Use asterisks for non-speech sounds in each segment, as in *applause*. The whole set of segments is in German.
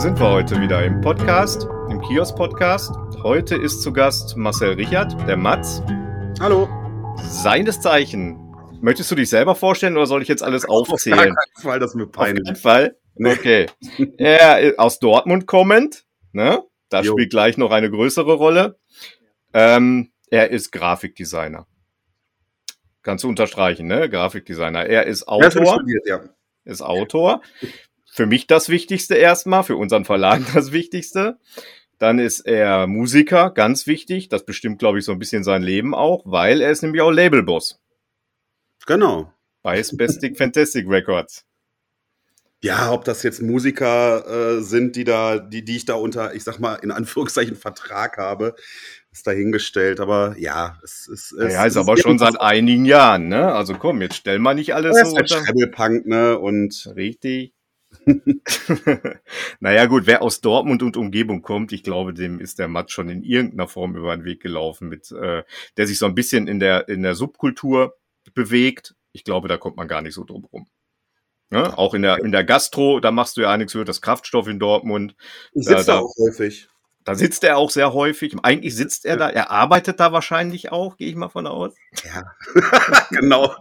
Sind wir heute wieder im Podcast, im Kiosk-Podcast. Heute ist zu Gast Marcel Richard, der Matz. Hallo. Seines Zeichen. Möchtest du dich selber vorstellen oder soll ich jetzt alles *laughs* aufzählen? Auf keinen Fall, das ist mir peinlich. Auf keinen Fall? Okay. *laughs* er aus Dortmund kommend, ne? Das jo. spielt gleich noch eine größere Rolle. Ähm, er ist Grafikdesigner. Kannst du unterstreichen, ne? Grafikdesigner. Er ist Autor. studiert, ja. Ist Autor. *laughs* Für mich das Wichtigste erstmal, für unseren Verlag das Wichtigste. Dann ist er Musiker, ganz wichtig. Das bestimmt, glaube ich, so ein bisschen sein Leben auch, weil er ist nämlich auch Labelboss. Genau. Bei Spastic *laughs* Fantastic Records. Ja, ob das jetzt Musiker äh, sind, die da, die, die ich da unter, ich sag mal, in Anführungszeichen *laughs* Vertrag habe, ist dahingestellt. Aber ja, es, es, es ja, ist, aber schon seit einigen Jahren, ne? Also komm, jetzt stell mal nicht alles ja, so. Ist halt Punk, ne? Und richtig. *laughs* naja, gut, wer aus Dortmund und Umgebung kommt, ich glaube, dem ist der Matt schon in irgendeiner Form über den Weg gelaufen, mit, äh, der sich so ein bisschen in der, in der Subkultur bewegt. Ich glaube, da kommt man gar nicht so drum rum. Ne? Auch in der, in der Gastro, da machst du ja einiges über das Kraftstoff in Dortmund. Ich sitze da, da auch häufig. Da sitzt er auch sehr häufig. Eigentlich sitzt er da, er arbeitet da wahrscheinlich auch, gehe ich mal von aus. Ja, *laughs* genau.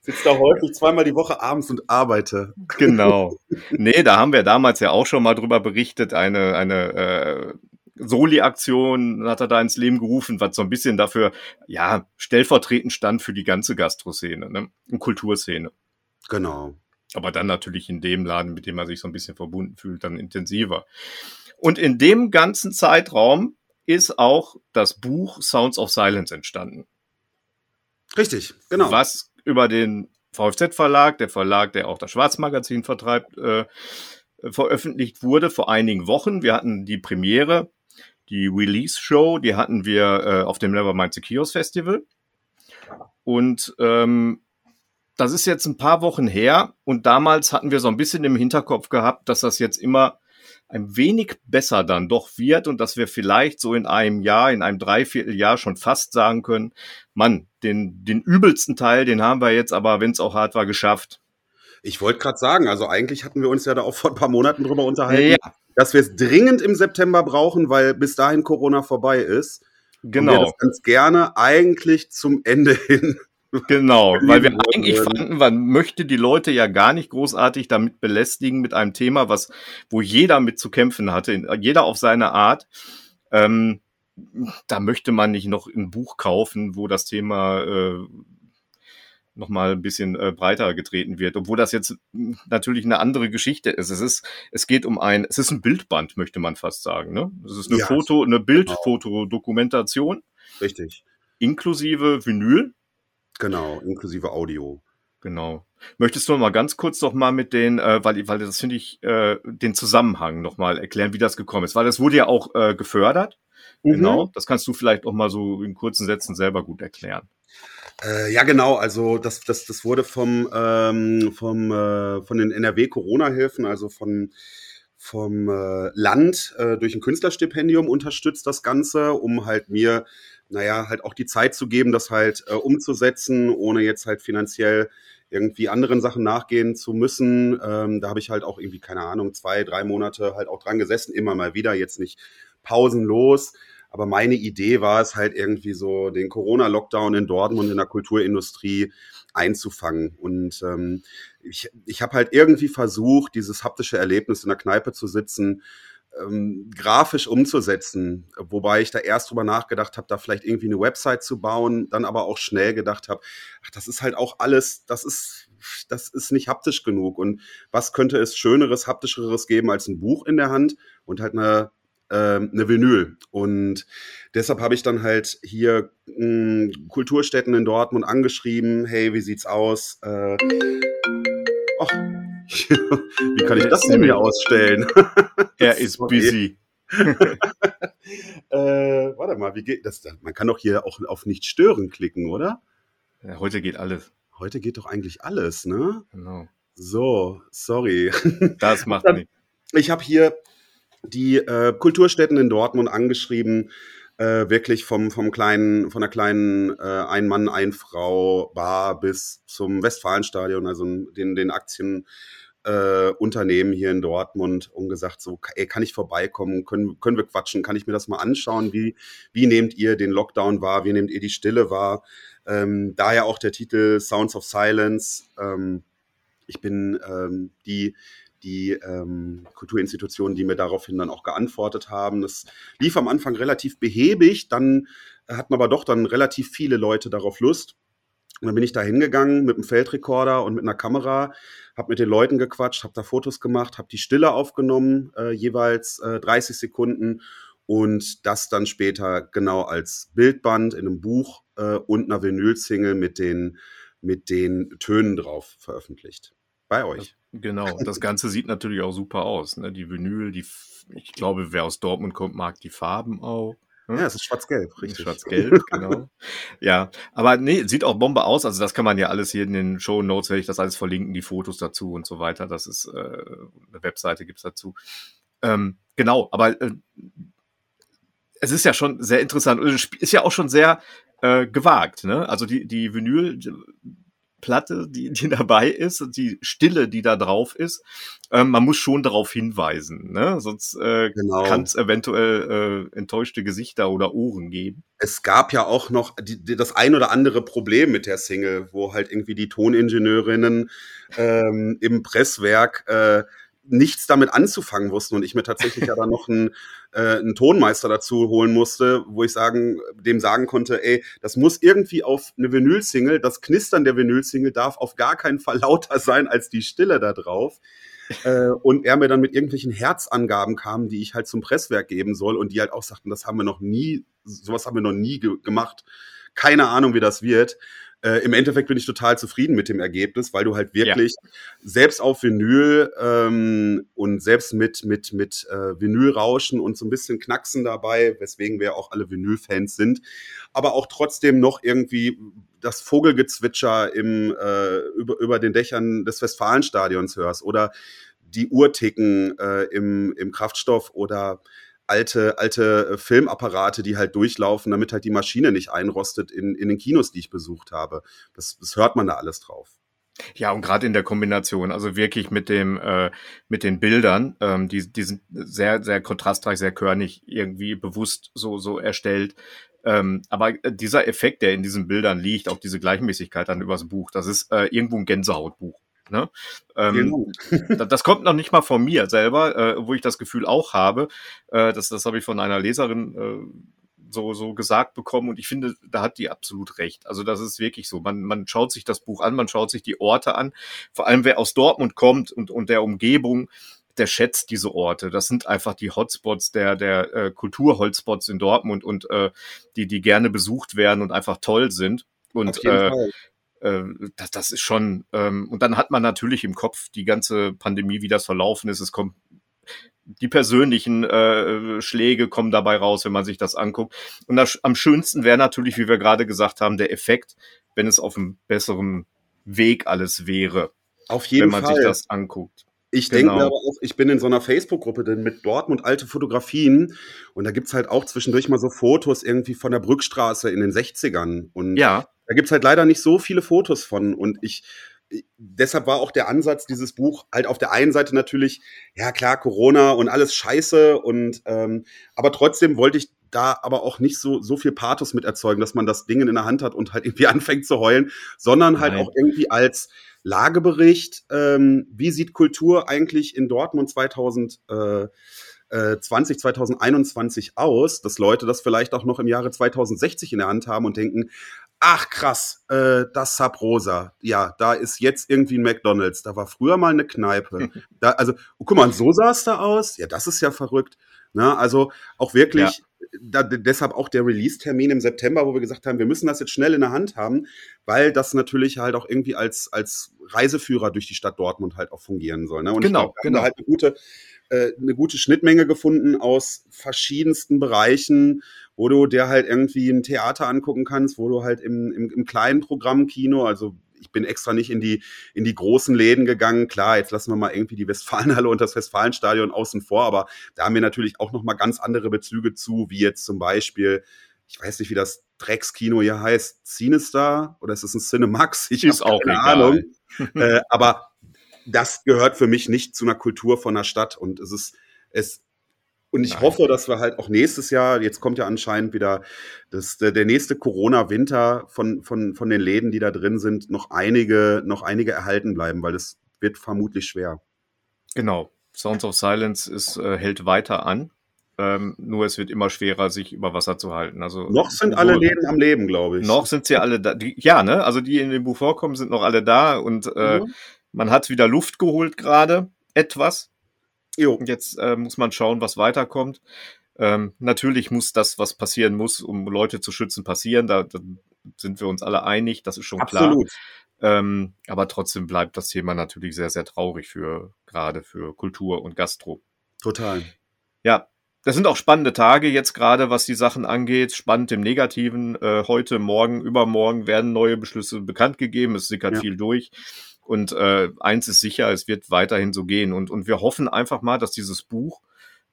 sitzt da häufig zweimal die Woche abends und arbeite. Genau. *laughs* Nee, da haben wir damals ja auch schon mal drüber berichtet, eine, eine äh, Soli-Aktion hat er da ins Leben gerufen, was so ein bisschen dafür, ja, stellvertretend stand für die ganze Gastroszene ne? und Kulturszene. Genau. Aber dann natürlich in dem Laden, mit dem er sich so ein bisschen verbunden fühlt, dann intensiver. Und in dem ganzen Zeitraum ist auch das Buch Sounds of Silence entstanden. Richtig, genau. Was über den VFZ-Verlag, der Verlag, der auch das Schwarzmagazin vertreibt, äh, veröffentlicht wurde vor einigen Wochen. Wir hatten die Premiere, die Release-Show, die hatten wir äh, auf dem Nevermind the Kiosk Festival. Und ähm, das ist jetzt ein paar Wochen her und damals hatten wir so ein bisschen im Hinterkopf gehabt, dass das jetzt immer ein wenig besser dann doch wird und dass wir vielleicht so in einem Jahr, in einem Dreivierteljahr schon fast sagen können, Mann, den, den übelsten Teil, den haben wir jetzt aber, wenn es auch hart war, geschafft. Ich wollte gerade sagen, also eigentlich hatten wir uns ja da auch vor ein paar Monaten drüber unterhalten, ja. dass wir es dringend im September brauchen, weil bis dahin Corona vorbei ist. Genau. Und wir das ganz gerne eigentlich zum Ende hin Genau, weil wir eigentlich fanden, man möchte die Leute ja gar nicht großartig damit belästigen mit einem Thema, was, wo jeder mit zu kämpfen hatte, jeder auf seine Art. Ähm, da möchte man nicht noch ein Buch kaufen, wo das Thema äh, nochmal ein bisschen äh, breiter getreten wird, obwohl das jetzt natürlich eine andere Geschichte ist. Es ist, es geht um ein, es ist ein Bildband, möchte man fast sagen. Ne? Es ist eine ja, Foto, eine genau. Bildfotodokumentation. Richtig. Inklusive Vinyl. Genau, inklusive Audio. Genau. Möchtest du noch mal ganz kurz noch mal mit den, äh, weil, weil das finde ich, äh, den Zusammenhang noch mal erklären, wie das gekommen ist, weil das wurde ja auch äh, gefördert. Mhm. Genau. Das kannst du vielleicht auch mal so in kurzen Sätzen selber gut erklären. Äh, ja, genau. Also das, das, das wurde vom, ähm, vom, äh, von den NRW-Corona-Hilfen, also von vom äh, Land äh, durch ein Künstlerstipendium unterstützt das Ganze, um halt mir naja, halt auch die Zeit zu geben, das halt äh, umzusetzen, ohne jetzt halt finanziell irgendwie anderen Sachen nachgehen zu müssen. Ähm, da habe ich halt auch irgendwie, keine Ahnung, zwei, drei Monate halt auch dran gesessen, immer mal wieder, jetzt nicht pausenlos. Aber meine Idee war es halt irgendwie so, den Corona-Lockdown in Dortmund in der Kulturindustrie einzufangen. Und ähm, ich, ich habe halt irgendwie versucht, dieses haptische Erlebnis in der Kneipe zu sitzen, ähm, grafisch umzusetzen, wobei ich da erst drüber nachgedacht habe, da vielleicht irgendwie eine Website zu bauen, dann aber auch schnell gedacht habe, das ist halt auch alles, das ist, das ist nicht haptisch genug. Und was könnte es Schöneres, haptischeres geben als ein Buch in der Hand und halt eine ähm, eine Vinyl. Und deshalb habe ich dann halt hier mh, hm, Kulturstätten in Dortmund angeschrieben, hey, wie sieht's aus? Äh, *laughs* Wie kann ich das denn mir ausstellen? *laughs* er ist busy. *laughs* äh, warte mal, wie geht das? Man kann doch hier auch auf nicht stören klicken, oder? Ja, heute geht alles. Heute geht doch eigentlich alles, ne? Genau. So, sorry. Das macht nichts. Ich habe hier die äh, Kulturstätten in Dortmund angeschrieben, äh, wirklich vom, vom kleinen, von der kleinen äh, Ein-Mann, Ein-Frau-Bar bis zum Westfalenstadion, also den, den Aktien Äh, hier in Dortmund und gesagt, so, ey, kann ich vorbeikommen, können, können wir quatschen, kann ich mir das mal anschauen, wie, wie nehmt ihr den Lockdown wahr, wie nehmt ihr die Stille wahr? Ähm, daher auch der Titel Sounds of Silence. Ähm, ich bin ähm, die, die ähm, Kulturinstitutionen, die mir daraufhin dann auch geantwortet haben. Das lief am Anfang relativ behäbig, dann hatten aber doch dann relativ viele Leute darauf Lust. Und dann bin ich da hingegangen mit einem Feldrekorder und mit einer Kamera, habe mit den Leuten gequatscht, habe da Fotos gemacht, habe die Stille aufgenommen, äh, jeweils äh, 30 Sekunden und das dann später genau als Bildband in einem Buch äh, und einer Vinylsingle mit den, mit den Tönen drauf veröffentlicht. Bei euch. Genau, das Ganze sieht natürlich auch super aus. Ne? Die Vinyl, die, ich glaube, wer aus Dortmund kommt, mag die Farben auch. Hm? Ja, es ist schwarz-gelb, richtig. Schwarz-gelb, *laughs* genau. ja, aber nee, sieht auch Bombe aus. Also das kann man ja alles hier in den Show Notes, werde ich das alles verlinken, die Fotos dazu und so weiter. Das ist äh, eine Webseite gibt's dazu. Ähm, genau, aber äh, es ist ja schon sehr interessant ist ja auch schon sehr äh, gewagt. Ne? Also die die Vinyl Platte, die, die *laughs* dabei ist, die Stille, die da drauf ist, ähm, man muss schon darauf hinweisen, ne? sonst äh, genau. kann es eventuell äh, enttäuschte Gesichter oder Ohren geben. Es gab ja auch noch die, die, das ein oder andere Problem mit der Single, wo halt irgendwie die Toningenieurinnen ähm, im Presswerk äh, nichts damit anzufangen wussten und ich mir tatsächlich ja dann noch einen, äh, einen Tonmeister dazu holen musste, wo ich sagen, dem sagen konnte, ey, das muss irgendwie auf eine Vinyl-Single, das Knistern der Vinyl-Single darf auf gar keinen Fall lauter sein als die Stille da drauf. äh, und er mir dann mit irgendwelchen Herzangaben kam, die ich halt zum Presswerk geben soll und die halt auch sagten, das haben wir noch nie, sowas haben wir noch nie ge gemacht. Keine Ahnung, wie das wird. Äh, Im Endeffekt bin ich total zufrieden mit dem Ergebnis, weil du halt wirklich ja. selbst auf Vinyl ähm, und selbst mit, mit, mit äh, Vinylrauschen und so ein bisschen Knacksen dabei, weswegen wir auch alle Vinyl-Fans sind, aber auch trotzdem noch irgendwie das Vogelgezwitscher im, äh, über, über den Dächern des Westfalenstadions hörst oder die Uhrticken äh, im, im Kraftstoff oder alte, alte äh, Filmapparate, die halt durchlaufen, damit halt die Maschine nicht einrostet in, in den Kinos, die ich besucht habe. Das, das hört man da alles drauf. Ja, und gerade in der Kombination, also wirklich mit dem, äh, mit den Bildern, ähm, die, die sind sehr, sehr kontrastreich, sehr körnig, irgendwie bewusst so, so erstellt. Ähm, aber dieser Effekt, der in diesen Bildern liegt, auch diese Gleichmäßigkeit dann übers Buch, das ist äh, irgendwo ein Gänsehautbuch. Ne? Ähm, genau. das kommt noch nicht mal von mir selber, äh, wo ich das Gefühl auch habe. Äh, das das habe ich von einer Leserin äh, so, so gesagt bekommen und ich finde, da hat die absolut recht. Also das ist wirklich so. Man, man schaut sich das Buch an, man schaut sich die Orte an. Vor allem wer aus Dortmund kommt und, und der Umgebung, der schätzt diese Orte. Das sind einfach die Hotspots der, der äh, Kulturhotspots in Dortmund und äh, die, die gerne besucht werden und einfach toll sind. Und äh, äh, das, das ist schon, ähm, und dann hat man natürlich im Kopf die ganze Pandemie, wie das verlaufen ist. Es kommt die persönlichen äh, Schläge kommen dabei raus, wenn man sich das anguckt. Und das, am schönsten wäre natürlich, wie wir gerade gesagt haben, der Effekt, wenn es auf einem besseren Weg alles wäre. Auf jeden Fall. Wenn man Fall. sich das anguckt. Ich genau. denke mir aber auch, ich bin in so einer Facebook-Gruppe denn mit Dortmund alte Fotografien und da gibt's halt auch zwischendurch mal so Fotos irgendwie von der Brückstraße in den 60ern. Und ja. Da gibt's halt leider nicht so viele Fotos von. Und ich, deshalb war auch der Ansatz dieses Buch halt auf der einen Seite natürlich, ja klar, Corona und alles scheiße. Und ähm, aber trotzdem wollte ich da aber auch nicht so, so viel Pathos mit erzeugen, dass man das Ding in der Hand hat und halt irgendwie *laughs* anfängt zu heulen, sondern halt Nein. auch irgendwie als Lagebericht, ähm, wie sieht Kultur eigentlich in Dortmund 2000 äh, 20, 2021 aus, dass Leute das vielleicht auch noch im Jahre 2060 in der Hand haben und denken, ach krass, äh, das Sub Rosa, ja, da ist jetzt irgendwie ein McDonalds, da war früher mal eine Kneipe. *laughs* da, also, oh, guck mal, so sah es da aus, ja, das ist ja verrückt. Ne? Also auch wirklich, ja. Da, deshalb auch der Release-Termin im September, wo wir gesagt haben, wir müssen das jetzt schnell in der Hand haben, weil das natürlich halt auch irgendwie als, als Reiseführer durch die Stadt Dortmund halt auch fungieren soll. Ne? Und genau, ich glaub, genau. halt eine gute, äh, eine gute Schnittmenge gefunden aus verschiedensten Bereichen, wo du dir halt irgendwie ein Theater angucken kannst, wo du halt im, im, im kleinen Programmkino, also ich bin extra nicht in die, in die großen Läden gegangen. Klar, jetzt lassen wir mal irgendwie die Westfalenhalle *laughs* und das Westfalenstadion außen vor, aber da haben wir natürlich auch nochmal ganz andere Bezüge zu, wie jetzt zum Beispiel, ich weiß nicht, wie das Dreckskino hier heißt, Cinestar oder ist es ein Cinemax? Ich ist auch keine egal. Ahnung. *laughs* äh, aber das gehört für mich nicht zu einer Kultur von einer Stadt. Und es ist, es, und ich Nein. hoffe, dass wir halt auch nächstes Jahr, jetzt kommt ja anscheinend wieder das, der, der nächste Corona-Winter von, von, von den Läden, die da drin sind, noch einige, noch einige erhalten bleiben, weil es wird vermutlich schwer. Genau. Sounds of Silence ist, äh, hält weiter an. Ähm, nur es wird immer schwerer, sich über Wasser zu halten. Also noch sind so, alle Läden am Leben, glaube ich. Noch sind sie alle da. Die, ja, ne? Also die in dem Buch vorkommen, sind noch alle da und äh, mhm. man hat wieder Luft geholt gerade etwas. Jo. Jetzt äh, muss man schauen, was weiterkommt. Ähm, natürlich muss das, was passieren muss, um Leute zu schützen, passieren. Da, da sind wir uns alle einig. Das ist schon Absolut. klar. Ähm, aber trotzdem bleibt das Thema natürlich sehr, sehr traurig für gerade für Kultur und Gastro. Total. Ja, das sind auch spannende Tage jetzt gerade, was die Sachen angeht. Spannend im Negativen. Äh, heute, morgen, übermorgen werden neue Beschlüsse bekannt gegeben. Es sickert ja. viel durch. Und äh, eins ist sicher, es wird weiterhin so gehen. Und, und wir hoffen einfach mal, dass dieses Buch,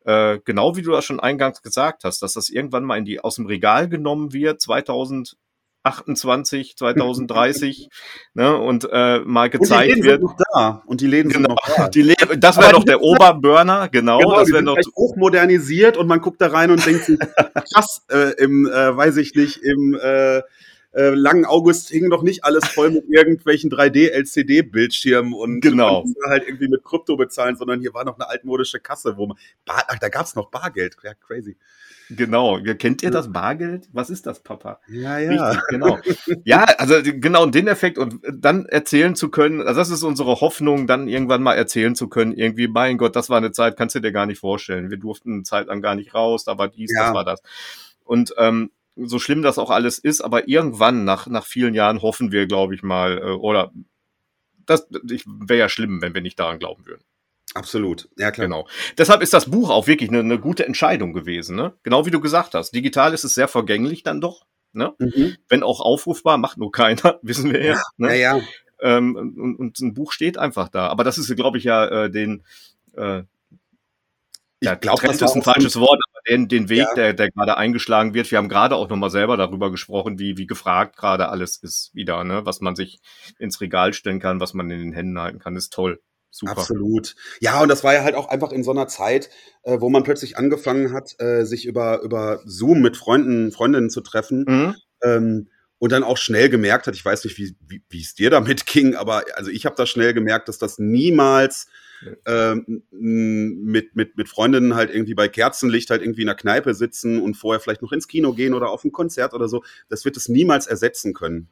äh, genau wie du das schon eingangs gesagt hast, dass das irgendwann mal in die, aus dem Regal genommen wird, 2000 28, 2030, ne, und äh, mal gezeigt und die Läden wird. Sind noch da. Und die Läden genau, sind noch da. *laughs* Die Läden, das wäre doch der Oberburner, genau. genau das wäre noch hochmodernisiert und man guckt da rein und denkt sich, *laughs* krass, äh, im, äh, weiß ich nicht, im äh, äh, langen August hing doch nicht alles voll mit irgendwelchen 3D-LCD-Bildschirmen und genau. halt irgendwie mit Krypto bezahlen, sondern hier war noch eine altmodische Kasse, wo man, bar, ach, da gab's noch Bargeld, ja, crazy. Genau. Kennt ihr das Bargeld? Was ist das, Papa? Ja, ja. Richtig, genau. ja, also genau den Effekt und dann erzählen zu können, also das ist unsere Hoffnung, dann irgendwann mal erzählen zu können, irgendwie, mein Gott, das war eine Zeit, kannst du dir gar nicht vorstellen. Wir durften eine Zeit lang gar nicht raus, da war dies, ja. das war das. Und ähm, so schlimm das auch alles ist, aber irgendwann, nach, nach vielen Jahren, hoffen wir, glaube ich mal, äh, oder das wäre ja schlimm, wenn wir nicht daran glauben würden. Absolut, ja klar. Genau. Deshalb ist das Buch auch wirklich eine, eine gute Entscheidung gewesen. Ne? Genau wie du gesagt hast. Digital ist es sehr vergänglich dann doch. Ne? Mhm. Wenn auch aufrufbar, macht nur keiner, *laughs* wissen wir ja. Ne? Ja, ja. Ähm, und, und ein Buch steht einfach da. Aber das ist, glaube ich, ja äh, den äh, ich ja, glaube, das ist ein falsches Wort, den, den Weg, ja. der, der gerade eingeschlagen wird. Wir haben gerade auch nochmal selber darüber gesprochen, wie, wie gefragt gerade alles ist wieder, ne? Was man sich ins Regal stellen kann, was man in den Händen halten kann, ist toll. Super. Absolut. Ja, und das war ja halt auch einfach in so einer Zeit, äh, wo man plötzlich angefangen hat, äh, sich über, über Zoom mit Freunden, Freundinnen zu treffen. Mhm. Ähm, und dann auch schnell gemerkt hat, ich weiß nicht, wie, wie, es dir damit *laughs* ging, aber also ich habe da schnell gemerkt, dass das niemals ähm, mit, mit, mit Freundinnen halt irgendwie bei Kerzenlicht halt irgendwie in der Kneipe sitzen und vorher vielleicht noch ins Kino gehen oder auf ein Konzert oder so, das wird es niemals ersetzen können.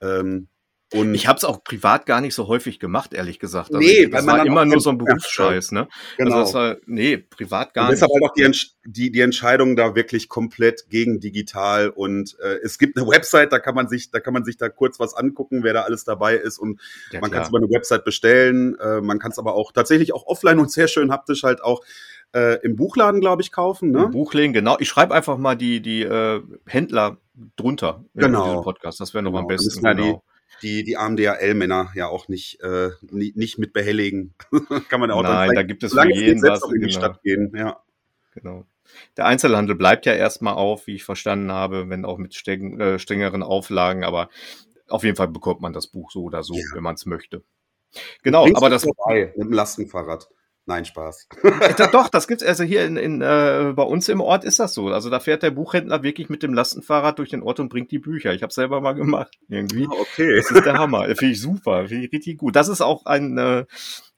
Ähm, und ich habe es auch privat gar nicht so häufig gemacht, ehrlich gesagt. Also nee, das war immer nur so ein Berufsscheiß, ne? Genau. Also war, nee, privat gar und deshalb nicht. Deshalb auch die, die, die Entscheidung da wirklich komplett gegen digital und äh, es gibt eine Website, da kann man sich, da kann man sich da kurz was angucken, wer da alles dabei ist und ja, man kann es über eine Website bestellen, äh, man kann es aber auch tatsächlich auch offline und sehr schön haptisch halt auch äh, im Buchladen, glaube ich, kaufen. Ne? Im Buchladen, genau. Ich schreibe einfach mal die, die äh, Händler drunter genau. in diesem Podcast. Das wäre noch genau. am besten. Genau die, die armen DHL-Männer ja auch nicht, äh, nicht, nicht mit behelligen. *laughs* Kann man auch Nein, da gibt es für jeden was. in die genau. Stadt gehen, ja. Genau. Der Einzelhandel bleibt ja erstmal auf, wie ich verstanden habe, wenn auch mit streng, äh, strengeren Auflagen, aber auf jeden Fall bekommt man das Buch so oder so, ja. wenn man es möchte. Genau, aber das vorbei, mit dem Lastenfahrrad. Nein, Spaß. Doch, das gibt's also hier in, in äh, bei uns im Ort ist das so. Also da fährt der Buchhändler wirklich mit dem Lastenfahrrad durch den Ort und bringt die Bücher. Ich habe selber mal gemacht irgendwie. Ah, okay. Das ist der Hammer. Finde ich super, finde ich richtig gut. Das ist auch ein äh,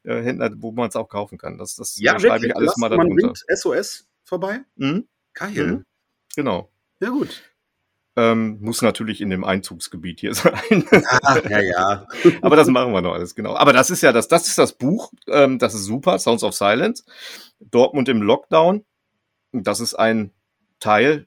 äh Händler, wo man es auch kaufen kann. Das, das ja, schreibe ich alles Lass, mal darunter. Man bringt SOS vorbei. Mhm. Geil. Mhm. Genau. Ja gut. Ähm, muss natürlich in dem Einzugsgebiet hier *laughs* sein. Ah, ja, ja. *laughs* Aber das machen wir noch alles, genau. Aber das ist ja das, das ist das Buch, ähm, das ist super, Sounds of Silence. Dortmund im Lockdown. Das ist ein Teil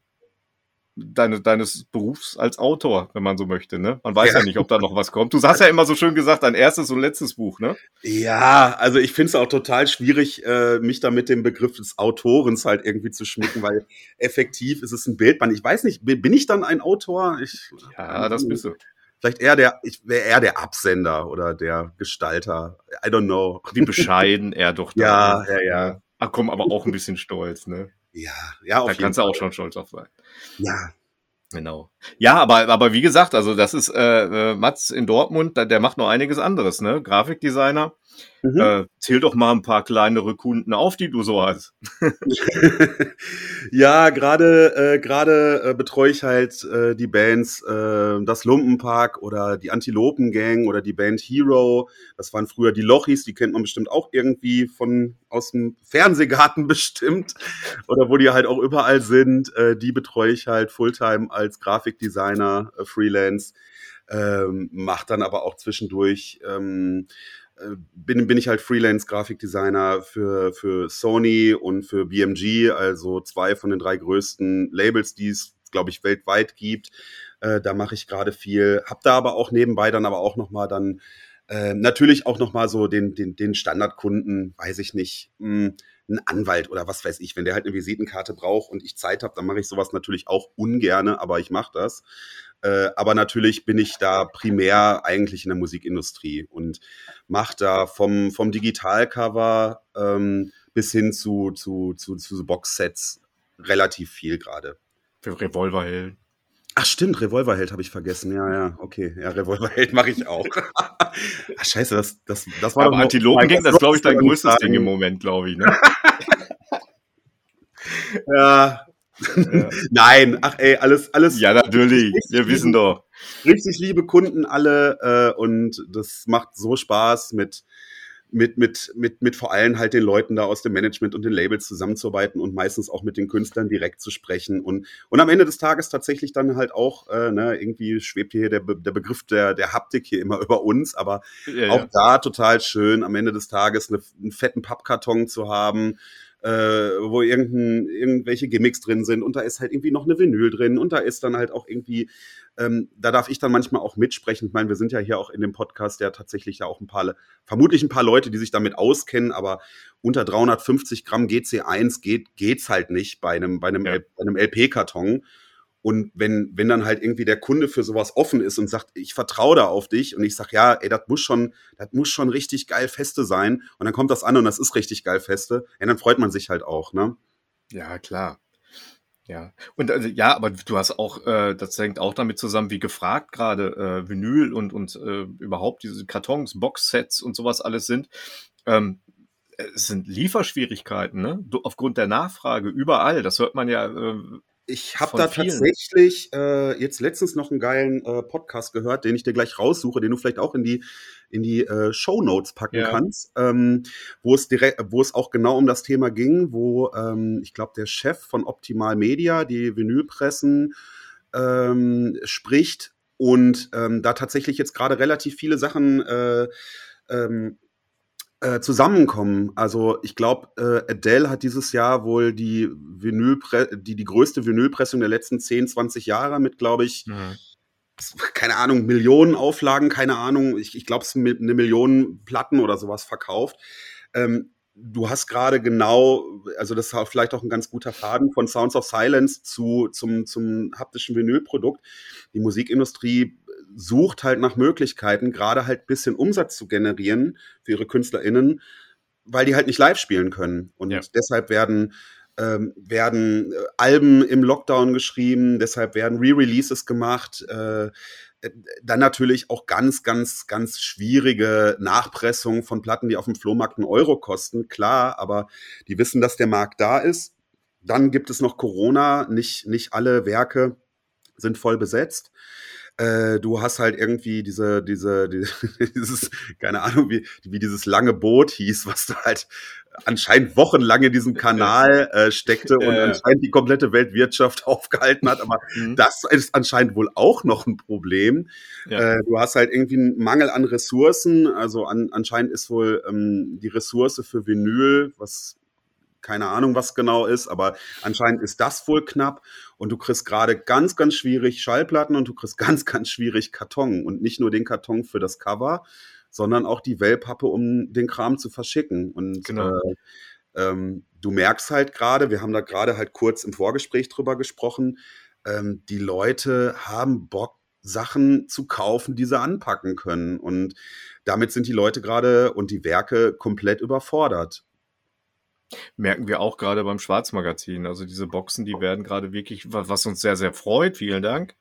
deine, deines Berufs als Autor, wenn man so möchte, ne? Man weiß ja, ja nicht, ob da noch was kommt. Du hast ja immer so schön gesagt, dein erstes und letztes Buch, ne? Ja, also ich finde es auch total schwierig, äh, mich da mit dem Begriff des Autorens halt irgendwie zu schmücken, weil effektiv ist es ein Bildband. Ich weiß nicht, bin ich dann ein Autor? Ich, ja, das bist du. Vielleicht eher der, ich wäre eher der Absender oder der Gestalter. I don't know. Wie bescheiden er doch. *laughs* Da ja, ja, ja. Ach komm, aber auch ein bisschen stolz, ne? Ja, ja, auf Da kannst du auch schon stolz auf sein. Ja. Genau. Ja, aber, aber wie gesagt, also das ist äh, äh, Mats in Dortmund, der, der macht noch einiges anderes, ne? Grafikdesigner. Mhm. Äh, zähl doch mal ein paar kleinere Kunden auf, die du so hast. *laughs* *laughs* ja, gerade äh, gerade äh, betreue ich halt äh, die Bands äh, das Lumpenpark oder die Antilopen Gang oder die Band Hero. Das waren früher die Lochis, die kennt man bestimmt auch irgendwie von aus dem Fernsehgarten *laughs* bestimmt oder wo die halt auch überall sind. Äh, die betreue ich halt Fulltime als Grafikdesigner, äh, Freelance. Ähm, macht dann aber auch zwischendurch ähm, äh, bin, bin ich halt Freelance-Grafikdesigner für, für Sony und für BMG, also zwei von den drei größten Labels, die es, glaube ich, weltweit gibt. Äh, da mache ich gerade viel. Hab da aber auch nebenbei dann aber auch nochmal dann äh, natürlich auch nochmal so den, den, den Standardkunden, weiß ich nicht, mh, hm, ein Anwalt oder was weiß ich, wenn der halt eine Visitenkarte braucht und ich Zeit habe, dann mache ich sowas natürlich auch ungerne, aber ich mache das. Äh, aber natürlich bin ich da primär eigentlich in der Musikindustrie und mache da vom, vom Digitalcover ähm, bis hin zu, zu, zu, zu Boxsets relativ viel gerade. Für Revolverheld. Ach stimmt, Revolverheld habe ich vergessen. Ja, ja, okay. Ja, Revolverheld mache ich auch. *laughs* Ach, scheiße, das, das, das war Aber Antilopengang, das ist, glaube ich, dein größtes Ding im Moment, glaube ich. Ne? *laughs* ja. ja. Nein, ach ey, alles, alles. Ja, natürlich. Wir wissen doch. Richtig liebe Kunden alle äh, und das macht so Spaß mit mit, mit, mit, mit vor allem halt den Leuten da aus dem Management und den Labels zusammenzuarbeiten und meistens auch mit den Künstlern direkt zu sprechen. Und, und am Ende des Tages tatsächlich dann halt auch, äh, ne, irgendwie schwebt hier der, der Begriff der, der Haptik hier immer *laughs* über uns, aber ja, auch ja. da total schön, am Ende des Tages eine, einen fetten Pappkarton zu haben, äh, wo irgendein, irgendwelche Gimmicks drin sind und da ist halt irgendwie noch eine Vinyl drin und da ist dann halt auch irgendwie ähm, da darf ich dann manchmal auch mitsprechen. Ich meine, wir sind ja hier auch in dem Podcast ja tatsächlich ja auch ein paar, vermutlich ein paar Leute, die sich damit auskennen, aber unter 350 Gramm GC1 geht, geht's halt nicht bei einem, bei einem, ja. bei einem LP-Karton. Und wenn, wenn dann halt irgendwie der Kunde für sowas offen ist und sagt, ich vertraue da auf dich und ich sag, ja, ey, das muss schon, das muss schon richtig geil feste sein. Und dann kommt das an und das ist richtig geil feste, ja, dann freut man sich halt auch, ne? Ja, klar. Ja, und also, ja, aber du hast auch, äh, das hängt auch damit zusammen, wie gefragt gerade äh, Vinyl und, und äh, überhaupt diese Kartons, Boxsets und sowas alles sind. Ähm, es sind Lieferschwierigkeiten, ne? Aufgrund der Nachfrage überall. Das hört man ja. Äh, ich habe da vielen. tatsächlich äh, jetzt letztens noch einen geilen äh, Podcast gehört, den ich dir gleich raussuche, den du vielleicht auch in die in die äh, Show Notes packen ja. kannst, ähm, wo es direkt, wo es auch genau um das Thema ging, wo ähm, ich glaube der Chef von Optimal Media, die Vinylpressen, ähm, spricht und ähm, da tatsächlich jetzt gerade relativ viele Sachen äh, ähm, äh, zusammenkommen. Also ich glaube, äh, Adele hat dieses Jahr wohl die Vinylpre die, die größte Vinylpressung der letzten 10, 20 Jahre mit, glaube ich, mhm keine Ahnung, Millionen Auflagen, keine Ahnung, ich, ich glaube, es sind eine Million Platten oder sowas verkauft. Ähm, du hast gerade genau, also das ist vielleicht auch ein ganz guter Faden von Sounds of Silence zu, zum, zum haptischen Vinylprodukt. Die Musikindustrie sucht halt nach Möglichkeiten, gerade halt bisschen Umsatz zu generieren für ihre KünstlerInnen, weil die halt nicht live spielen können. Und ja. deshalb werden ähm, werden äh, Alben im Lockdown geschrieben, deshalb werden Re-Releases gemacht. Äh, äh, dann natürlich auch ganz, ganz, ganz schwierige Nachpressungen von Platten, die auf dem Flohmarkt einen Euro kosten, klar, aber die wissen, dass der Markt da ist. Dann gibt es noch Corona, nicht, nicht alle Werke sind voll besetzt. Äh, du hast halt irgendwie diese, diese, die, *laughs* dieses, keine Ahnung, wie, wie dieses lange Boot hieß, was du halt anscheinend wochenlang in diesem Kanal äh, steckte und äh. anscheinend die komplette Weltwirtschaft *laughs* aufgehalten hat. Aber mhm. das ist anscheinend wohl auch noch ein Problem. Ja. Äh, du hast halt irgendwie einen Mangel an Ressourcen. Also an, anscheinend ist wohl ähm, die Ressource für Vinyl, was keine Ahnung, was genau ist, aber anscheinend ist das wohl knapp. Und du kriegst gerade ganz, ganz schwierig Schallplatten und du kriegst *laughs* ganz, ganz schwierig Karton. Und nicht nur den Karton für das Cover, sondern auch die Wellpappe, um den Kram zu verschicken. Und genau. äh, ähm, du merkst halt gerade, wir haben da gerade halt kurz im Vorgespräch drüber gesprochen, ähm, die Leute haben Bock, Sachen zu kaufen, die sie anpacken können. Und damit sind die Leute gerade und die Werke komplett überfordert. Merken wir auch gerade beim Schwarzmagazin. Also diese Boxen, die werden gerade wirklich, was uns sehr, sehr freut, vielen Dank,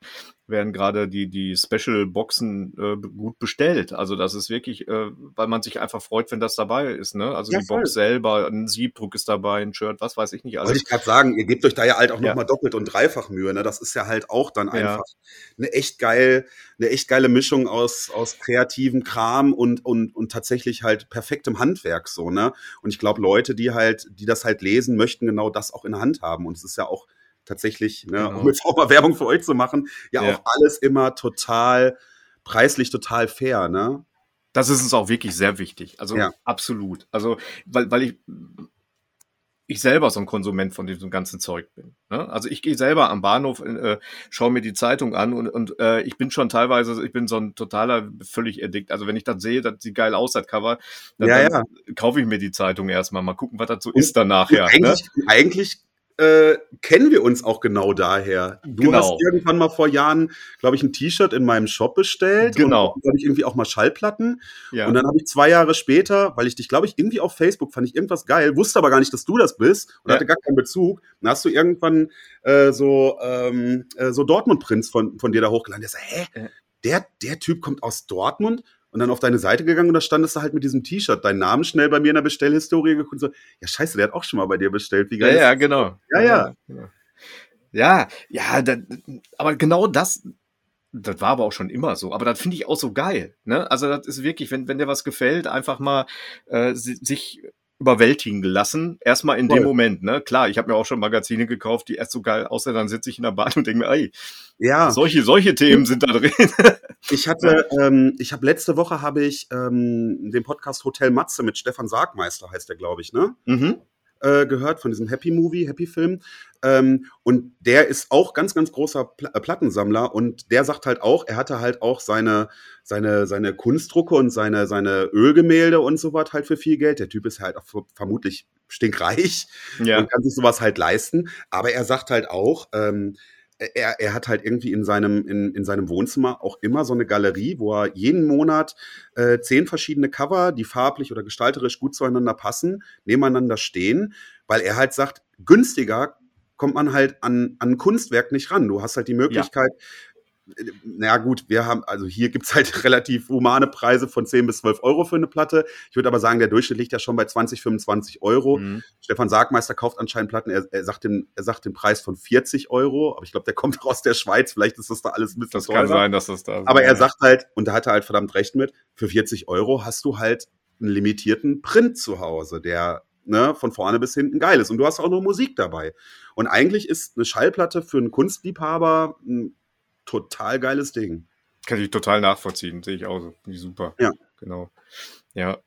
werden gerade die, die Special-Boxen äh, gut bestellt. Also das ist wirklich, äh, weil man sich einfach freut, wenn das dabei ist. Ne? Also Ja, die voll. Box selber, ein Siebdruck ist dabei, ein Shirt, was weiß ich nicht Wollte alles. ich gerade sagen, ihr gebt euch da ja halt auch Ja. nochmal doppelt und dreifach Mühe. Ne? Das ist ja halt auch dann Ja. einfach eine echt geil, eine echt geile Mischung aus, aus kreativem Kram und, und, und tatsächlich halt perfektem Handwerk so, ne? Und ich glaube, Leute, die halt, die das halt lesen, möchten genau das auch in der Hand haben. Und es ist ja auch tatsächlich, ne, Genau. um jetzt auch mal Werbung für euch zu machen, ja, Ja. auch alles immer total preislich total fair, ne? Das ist uns auch wirklich sehr wichtig. Also Ja. absolut. Also, weil, weil ich, ich selber so ein Konsument von diesem ganzen Zeug bin. Ne? Also ich gehe selber am Bahnhof, äh, schaue mir die Zeitung an und, und äh, ich bin schon teilweise, ich bin so ein totaler, völlig addict. Also wenn ich das sehe, das sieht geil aus, das Cover, dann, Ja, dann kaufe ich mir die Zeitung erstmal, mal gucken, was das so Und- ist dann nachher. Und Ne? eigentlich, eigentlich äh, kennen wir uns auch genau daher. Du Genau. hast irgendwann mal vor Jahren, glaube ich, ein T-Shirt in meinem Shop bestellt. Genau. Und glaube ich irgendwie auch mal Schallplatten. Ja. Und dann habe ich zwei Jahre später, weil ich dich, glaube ich, irgendwie auf Facebook fand ich irgendwas geil, wusste aber gar nicht, dass du das bist und Ja. hatte gar keinen Bezug. Dann hast du irgendwann äh, so, ähm, äh, so Dortmund-Prints von, von dir da hochgeladen. Der sagt, hä? Der, der Typ kommt aus Dortmund? Und dann auf deine Seite gegangen und da standest du halt mit diesem T-Shirt, deinen Namen schnell bei mir in der Bestellhistorie geguckt und so, ja scheiße, der hat auch schon mal bei dir bestellt. Wie Ja, geil ist ja, genau. Ja, ja. genau. Ja, ja, da, aber genau das, das war aber auch schon immer so. Aber das finde ich auch so geil. Ne? Also das ist wirklich, wenn, wenn dir was gefällt, einfach mal äh, si- sich überwältigen lassen. Erstmal in Voll. dem Moment. Ne? Klar, ich habe mir auch schon Magazine gekauft, die erst so geil aussehen, dann sitze ich in der Bahn und denke mir, ey, Ja, solche, solche Themen sind da drin. *laughs* ich hatte, ähm, ich habe letzte Woche habe ich ähm, den Podcast Hotel Matze mit Stefan Sargmeister heißt der, glaube ich, ne? mhm. Äh, gehört von diesem Happy Movie, Happy Film. Ähm, und der ist auch ganz, ganz großer Pla äh, Plattensammler und der sagt halt auch, er hatte halt auch seine, seine, seine Kunstdrucke und seine, seine Ölgemälde und so was halt für viel Geld. Der Typ ist halt auch ver- vermutlich stinkreich Ja, und kann sich sowas halt leisten. Aber er sagt halt auch, ähm, er, er hat halt irgendwie in seinem, in, in seinem Wohnzimmer auch immer so eine Galerie, wo er jeden Monat äh, zehn verschiedene Cover, die farblich oder gestalterisch gut zueinander passen, nebeneinander stehen, weil er halt sagt, günstiger kommt man halt an, an Kunstwerk nicht ran. Du hast halt die Möglichkeit, äh, naja gut, wir haben, also hier gibt's halt *laughs* relativ humane Preise von 10 bis 12 Euro für eine Platte. Ich würde aber sagen, der Durchschnitt liegt ja schon bei 20, 25 Euro. mhm. Stefan Sargmeister kauft anscheinend Platten. Er, er, sagt den, er sagt den Preis von 40 Euro, aber ich glaube, der *laughs* kommt auch aus der Schweiz. Vielleicht ist das da alles ein bisschen das kann teurer. sein, dass das da so Aber er ist. sagt halt, und da hat er halt verdammt recht mit, für 40 Euro hast du halt einen limitierten Print zu Hause, der ne, von vorne bis hinten geil ist. Und du hast auch noch Musik dabei. Und eigentlich ist eine Schallplatte für einen Kunstliebhaber ein total geiles Ding. Kann ich total nachvollziehen, sehe ich auch so. Ich super. Ja. Genau. Ja.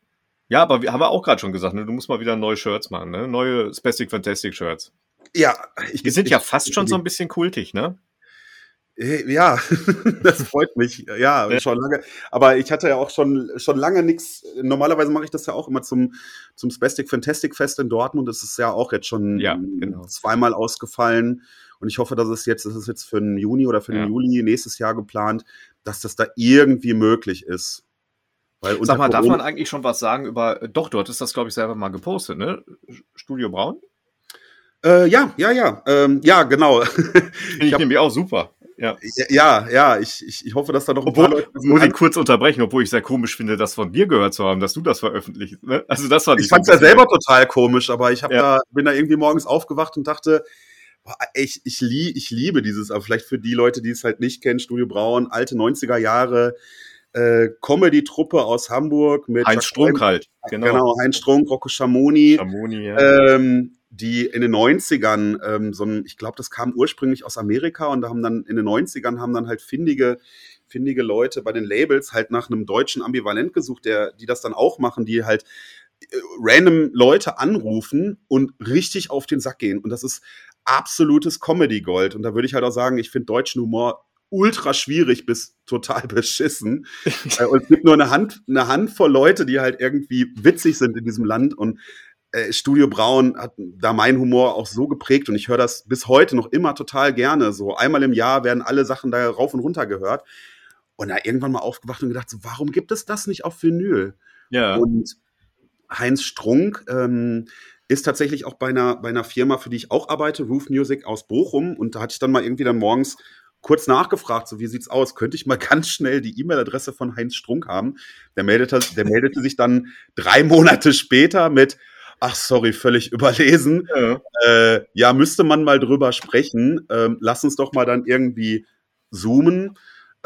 Ja, aber wir haben wir auch gerade schon gesagt, ne, du musst mal wieder neue Shirts machen, ne? Neue Spastic Fantastic Shirts. Ja, ich, Die sind ich, ja fast schon so ein bisschen kultig, ne? Ja, *laughs* das freut mich. Ja, Ja. schon lange. Aber ich hatte ja auch schon, schon lange nichts. Normalerweise mache ich das ja auch immer zum, zum Spastic Fantastic Fest in Dortmund. Das ist ja auch jetzt schon Ja, genau. zweimal ausgefallen. Und ich hoffe, dass es jetzt, das ist jetzt für den Juni oder für den Ja. Juli nächstes Jahr geplant, dass das da irgendwie möglich ist. Weil Sag mal, darf Corona- man eigentlich schon was sagen über, doch, du hattest das, glaube ich, selber mal gepostet, ne? Studio Braun? Äh, ja, ja, ja. Ähm, ja, genau. *laughs* Finde ich, hab- nämlich auch super. Ja. ja, ja, ich, ich, ich hoffe, dass da noch ein Obwohl, Leute muss ich kurz unterbrechen, obwohl ich sehr komisch finde, das von dir gehört zu haben, dass du das veröffentlicht. Ne? Also das fand ich Ich fand's so ja selber total komisch, aber ich hab Ja. da, bin da irgendwie morgens aufgewacht und dachte, ich, ich, lie, ich liebe dieses, aber vielleicht für die Leute, die es halt nicht kennen, Studio Braun, alte 90er Jahre, äh, Comedy-Truppe aus Hamburg mit Heinz Strunk halt. Genau. Genau. Heinz Strunk, Rocco Schamoni, Schamoni, ja. ähm, die in den 90ern, ähm, so ein, ich glaube, das kam ursprünglich aus Amerika und da haben dann in den 90ern haben dann halt findige, findige Leute bei den Labels halt nach einem deutschen Ambivalent gesucht, der, die das dann auch machen, die halt random Leute anrufen und richtig auf den Sack gehen. Und das ist absolutes Comedy-Gold. Und da würde ich halt auch sagen, ich finde deutschen Humor ultra schwierig bis total *laughs* beschissen. *laughs* Äh, und es gibt nur eine Hand, eine Handvoll Leute, die halt irgendwie witzig sind in diesem Land. Und äh, Studio Braun hat da mein Humor auch so geprägt und ich höre das bis heute noch immer total gerne. So einmal im Jahr werden alle Sachen da rauf und runter gehört. Und da irgendwann mal aufgewacht und gedacht, so, warum gibt es das nicht auf Vinyl? ja. Und Heinz Strunk ähm, ist tatsächlich auch bei einer, bei einer Firma, für die ich auch arbeite, Roof Music aus Bochum. Und da hatte ich dann mal irgendwie dann morgens kurz nachgefragt, so wie sieht's aus? Könnte ich mal *laughs* ganz schnell die E-Mail-Adresse von Heinz Strunk haben? Der meldete, der meldete sich dann drei Monate später mit, ach sorry, völlig überlesen. Ja, äh, ja müsste man mal drüber sprechen. Ähm, lass uns doch mal dann irgendwie zoomen.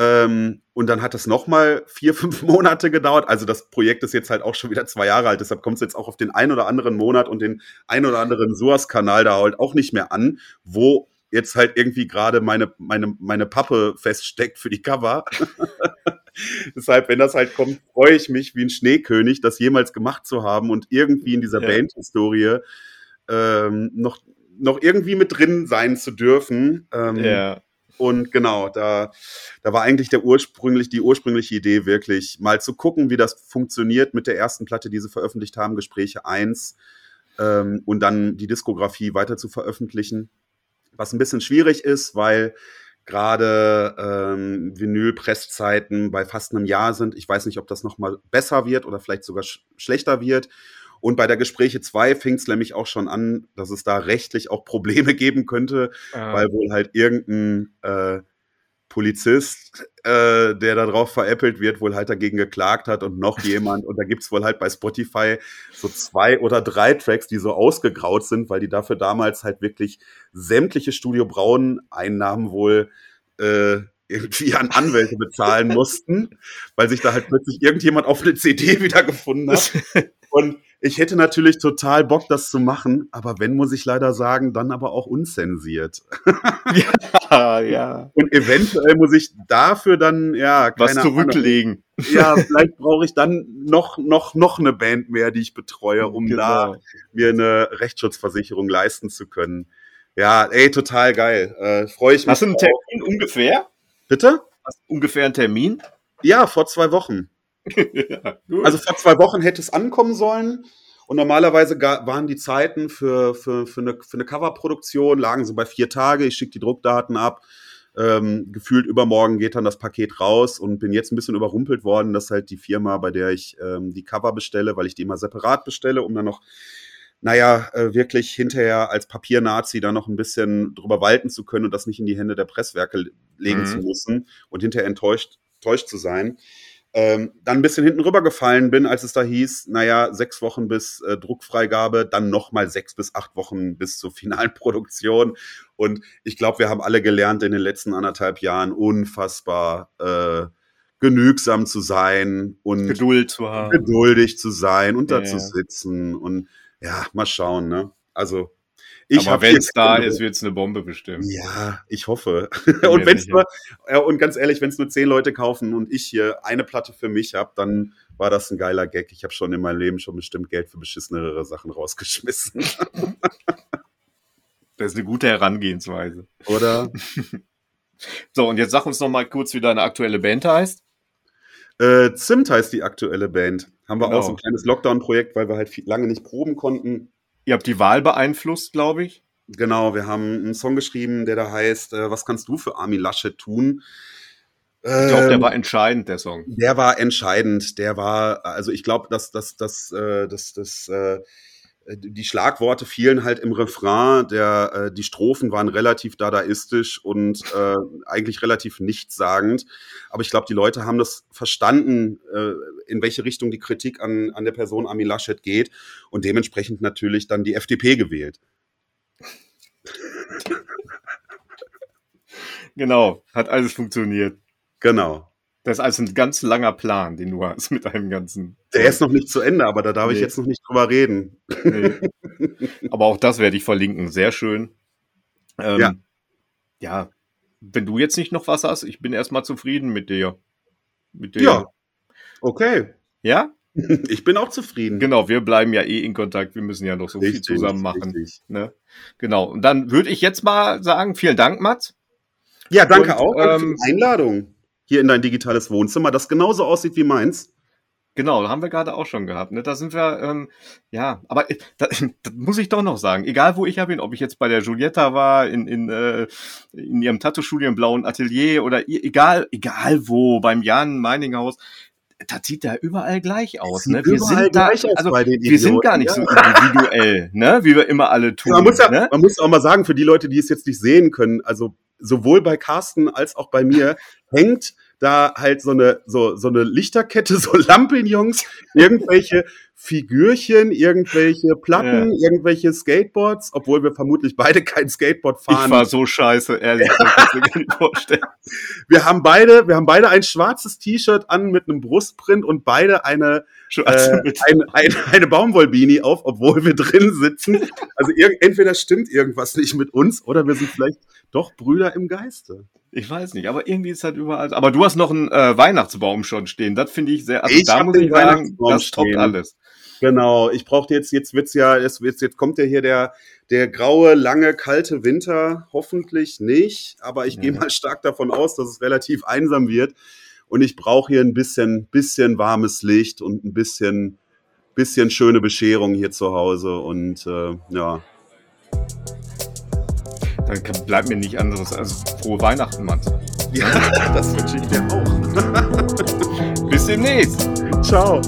Ähm, und dann hat es nochmal vier, *laughs* fünf Monate gedauert. Also das Projekt ist jetzt halt auch schon wieder zwei Jahre alt. Deshalb kommt es jetzt auch auf den ein oder anderen Monat und den ein oder anderen Suas-Kanal da halt auch nicht mehr an, wo jetzt halt irgendwie gerade meine, meine, meine Pappe feststeckt für die Cover. *laughs* Deshalb, wenn das halt kommt, freue ich mich wie ein Schneekönig, das jemals gemacht zu haben und irgendwie in dieser ja. Band-Historie ähm, noch, noch irgendwie mit drin sein zu dürfen. Ähm, ja. Und genau, da, da war eigentlich der ursprünglich, die ursprüngliche Idee wirklich mal zu gucken, wie das funktioniert mit der ersten Platte, die sie veröffentlicht haben, Gespräche 1, ähm, und dann die Diskografie weiter zu veröffentlichen. Was ein bisschen schwierig ist, weil gerade ähm, Vinylpresszeiten bei fast einem Jahr sind. Ich weiß nicht, ob das nochmal besser wird oder vielleicht sogar sch schlechter wird. Und bei der Gespräche 2 fing es nämlich auch schon an, dass es da rechtlich auch Probleme *laughs* geben könnte, ah. weil wohl halt irgendein äh, Polizist, äh, der darauf veräppelt wird, wohl halt dagegen geklagt hat und noch *laughs* jemand. Und da gibt's wohl halt bei Spotify so zwei oder drei Tracks, die so ausgegraut sind, weil die dafür damals halt wirklich sämtliche Studio Braun-Einnahmen wohl äh, irgendwie an Anwälte bezahlen *laughs* mussten, weil sich da halt plötzlich irgendjemand auf eine CD wiedergefunden hat. Und ich hätte natürlich total Bock, das zu machen, aber wenn, muss ich leider sagen, dann aber auch unzensiert. *laughs* Ja, ja. Und eventuell muss ich dafür dann, ja, was zurücklegen. Ahnung. Ja, vielleicht brauche ich dann noch, noch, noch eine Band mehr, die ich betreue, um genau. da mir eine Rechtsschutzversicherung leisten zu können. Ja, ey, total geil. Äh, Freue ich mich. Hast du einen Termin ungefähr? Bitte? Hast du ungefähr einen Termin? Ja, vor zwei Wochen *laughs* ja, also vor zwei Wochen hätte es ankommen sollen. Und normalerweise waren die Zeiten für, für, für eine, für eine Coverproduktion, lagen so bei vier Tage. Ich schicke die Druckdaten ab. Ähm, gefühlt übermorgen geht dann das Paket raus und bin jetzt ein bisschen überrumpelt worden, dass halt die Firma, bei der ich ähm, die Cover bestelle, weil ich die immer separat bestelle, um dann noch, naja, äh, wirklich hinterher als Papiernazi da noch ein bisschen drüber walten zu können und das nicht in die Hände der Presswerke legen mhm. zu müssen und hinterher enttäuscht, enttäuscht zu sein ähm, dann ein bisschen hinten rübergefallen bin, als es da hieß, naja, sechs Wochen bis äh, Druckfreigabe, dann nochmal sechs bis acht Wochen bis zur *laughs* finalen Produktion. Und ich glaube, wir haben alle gelernt in den letzten anderthalb Jahren unfassbar äh, genügsam zu sein und Geduld zu haben. geduldig zu sein und da zu sitzen und ja, mal schauen, ne? Also ich Aber wenn es da ist, wird es eine Bombe bestimmt. Ja, ich hoffe. und wenn es nur, ja, und ganz ehrlich, wenn es nur zehn Leute kaufen und ich hier eine Platte für mich habe, dann war das ein geiler Gag. Ich habe schon in meinem Leben schon bestimmt Geld für beschissenere Sachen rausgeschmissen. *laughs* das ist eine gute Herangehensweise. Oder? *laughs* so, und jetzt sag uns noch mal kurz, wie deine aktuelle Band heißt. Äh, Zimt heißt die aktuelle Band. Haben wir genau. auch so ein kleines Lockdown-Projekt, weil wir halt viel, lange nicht proben konnten. Ihr habt die Wahl beeinflusst, glaube ich. Genau, wir haben einen Song geschrieben, der da heißt, äh, was kannst du für Armin Laschet tun? Ich glaube, der ähm, war entscheidend, der Song. Der war entscheidend. Der war, also ich glaube, dass das, das, das, das, das, äh, die Schlagworte fielen halt im Refrain. Der, äh, die Strophen waren relativ dadaistisch und äh, eigentlich relativ nichtssagend. Aber ich glaube, die Leute haben das verstanden, äh, in welche Richtung die Kritik an, an der Person Armin Laschet geht und dementsprechend natürlich dann die FDP gewählt. Genau, hat alles funktioniert. Genau. Das ist also ein ganz langer Plan, den du hast mit deinem ganzen. Der ist noch nicht zu Ende, aber da darf nee. ich jetzt noch nicht drüber reden. Nee. *laughs* Aber auch das werde ich verlinken. Sehr schön. Ähm, ja. Ja. Wenn du jetzt nicht noch was hast, ich bin erstmal zufrieden mit dir. Mit dir. Ja. Okay. Ja? *laughs* Ich bin auch zufrieden. Genau, wir bleiben ja eh in Kontakt. Wir müssen ja noch so richtig, viel zusammen machen. Ne? Genau. Und dann würde ich jetzt mal sagen, vielen Dank, Mats. Ja, danke Und, auch ähm, für die Einladung hier in dein digitales Wohnzimmer, das genauso aussieht wie meins. Genau, haben wir gerade auch schon gehabt. Ne? Da sind wir, ähm, ja, aber äh, da, *laughs* das muss ich doch noch sagen. Egal, wo ich ja bin, ob ich jetzt bei der Giulietta war, in, in, äh, in ihrem Tattoo-Studio im blauen Atelier oder egal, egal wo, beim Jan Meininghaus, das sieht da überall gleich aus. Ne? Wir sind da, also wir sind gar nicht ja. so individuell, ne? wie wir immer alle tun. Man, muss ja, ne? man muss auch mal sagen, für die Leute, die es jetzt nicht sehen können, also sowohl bei Carsten als auch bei mir *laughs* hängt da halt so eine, so, so eine Lichterkette, *laughs* so Lampenjungs, irgendwelche Figürchen, irgendwelche Platten, ja. irgendwelche Skateboards, obwohl wir vermutlich beide kein Skateboard fahren. Ich war so scheiße, ehrlich, dir nicht vorstellen. *laughs* Wir haben beide, wir haben beide ein schwarzes T-Shirt an mit einem Brustprint und beide eine, äh, ein, ein, eine Baumwollbeanie auf, obwohl wir drin sitzen. Also entweder stimmt irgendwas nicht mit uns oder wir sind vielleicht doch Brüder im Geiste. Ich weiß nicht, aber irgendwie ist halt überall. Aber du hast noch einen äh, Weihnachtsbaum schon stehen. Das finde ich sehr. Also ich da muss ich sagen, das toppt alles. Genau, ich brauche jetzt, jetzt wird's ja, jetzt, jetzt kommt ja hier der, der graue, lange, kalte Winter. Hoffentlich nicht, aber ich ja. gehe mal stark davon aus, dass es relativ einsam wird. Und ich brauche hier ein bisschen, bisschen warmes Licht und ein bisschen, bisschen schöne Bescherung hier zu Hause. Und äh, ja. Dann bleibt mir nicht anderes als frohe Weihnachten, Mann. Ja, *laughs* das wünsche ich dir auch. *laughs* Bis demnächst. Ciao.